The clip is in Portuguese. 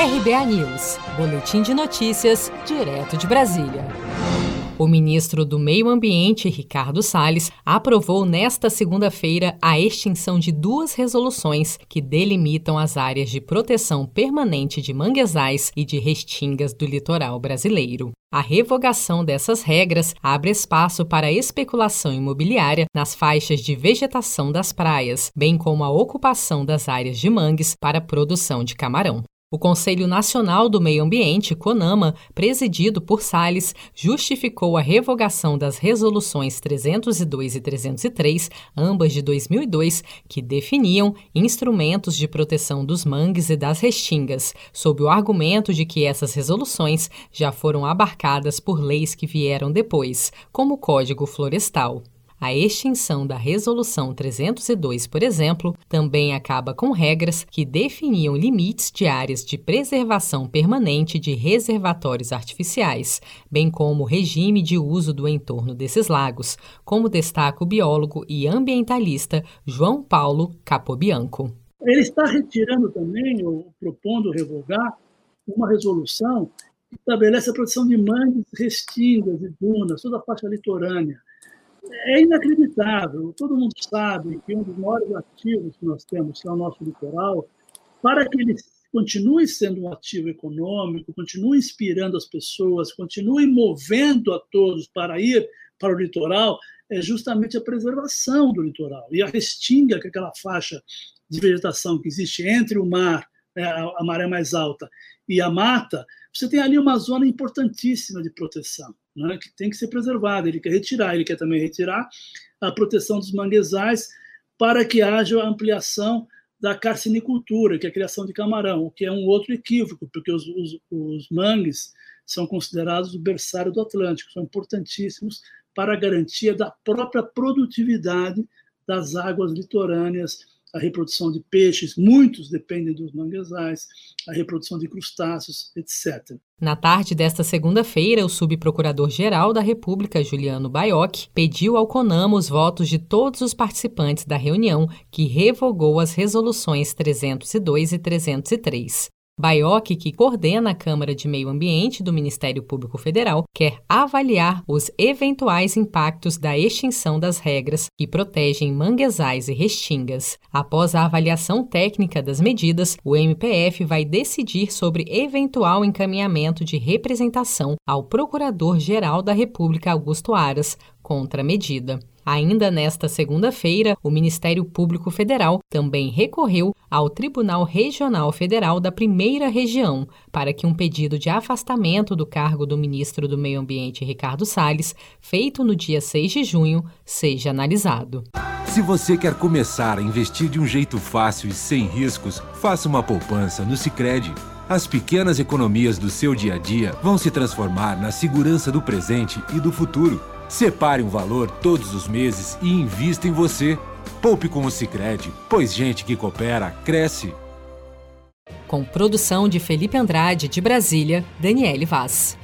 RBA News, Boletim de Notícias, direto de Brasília. O ministro do Meio Ambiente, Ricardo Salles, aprovou nesta segunda-feira a extinção de duas resoluções que delimitam as áreas de proteção permanente de manguezais e de restingas do litoral brasileiro. A revogação dessas regras abre espaço para especulação imobiliária nas faixas de vegetação das praias, bem como a ocupação das áreas de mangues para produção de camarão. O Conselho Nacional do Meio Ambiente, CONAMA, presidido por Salles, justificou a revogação das resoluções 302 e 303, ambas de 2002, que definiam instrumentos de proteção dos mangues e das restingas, sob o argumento de que essas resoluções já foram abarcadas por leis que vieram depois, como o Código Florestal. A extinção da Resolução 302, por exemplo, também acaba com regras que definiam limites de áreas de preservação permanente de reservatórios artificiais, bem como o regime de uso do entorno desses lagos, como destaca o biólogo e ambientalista João Paulo Capobianco. Ele está retirando também, ou propondo revogar, uma resolução que estabelece a proteção de mangues, restingas e dunas, toda a faixa litorânea é inacreditável. Todo mundo sabe que um dos maiores ativos que nós temos, que é o nosso litoral, para que ele continue sendo um ativo econômico, continue inspirando as pessoas, continue movendo a todos para ir para o litoral, é justamente a preservação do litoral. E a restinga, que é aquela faixa de vegetação que existe entre o mar, né, a maré mais alta, e a mata, você tem ali uma zona importantíssima de proteção né, que tem que ser preservada. Ele quer retirar, ele quer também retirar a proteção dos manguezais para que haja a ampliação da carcinicultura, que é a criação de camarão, o que é um outro equívoco, porque os, os, os mangues são considerados o berçário do Atlântico, são importantíssimos para a garantia da própria produtividade das águas litorâneas a reprodução de peixes, muitos dependem dos manguezais, a reprodução de crustáceos, etc. Na tarde desta segunda-feira, o subprocurador-geral da República, Juliano Baioc, pediu ao CONAMA os votos de todos os participantes da reunião que revogou as resoluções 302 e 303. Baioc, que coordena a Câmara de Meio Ambiente do Ministério Público Federal, quer avaliar os eventuais impactos da extinção das regras que protegem manguezais e restingas. Após a avaliação técnica das medidas, o MPF vai decidir sobre eventual encaminhamento de representação ao Procurador-Geral da República Augusto Aras contra a medida. Ainda nesta segunda-feira, o Ministério Público Federal também recorreu ao Tribunal Regional Federal da Primeira Região para que um pedido de afastamento do cargo do ministro do Meio Ambiente, Ricardo Salles, feito no dia 6 de junho, seja analisado. Se você quer começar a investir de um jeito fácil e sem riscos, faça uma poupança no Sicredi. As pequenas economias do seu dia a dia vão se transformar na segurança do presente e do futuro. Separe um valor todos os meses e invista em você. Poupe com o Sicredi, pois gente que coopera cresce. Com produção de Felipe Andrade de Brasília, Daniele Vaz.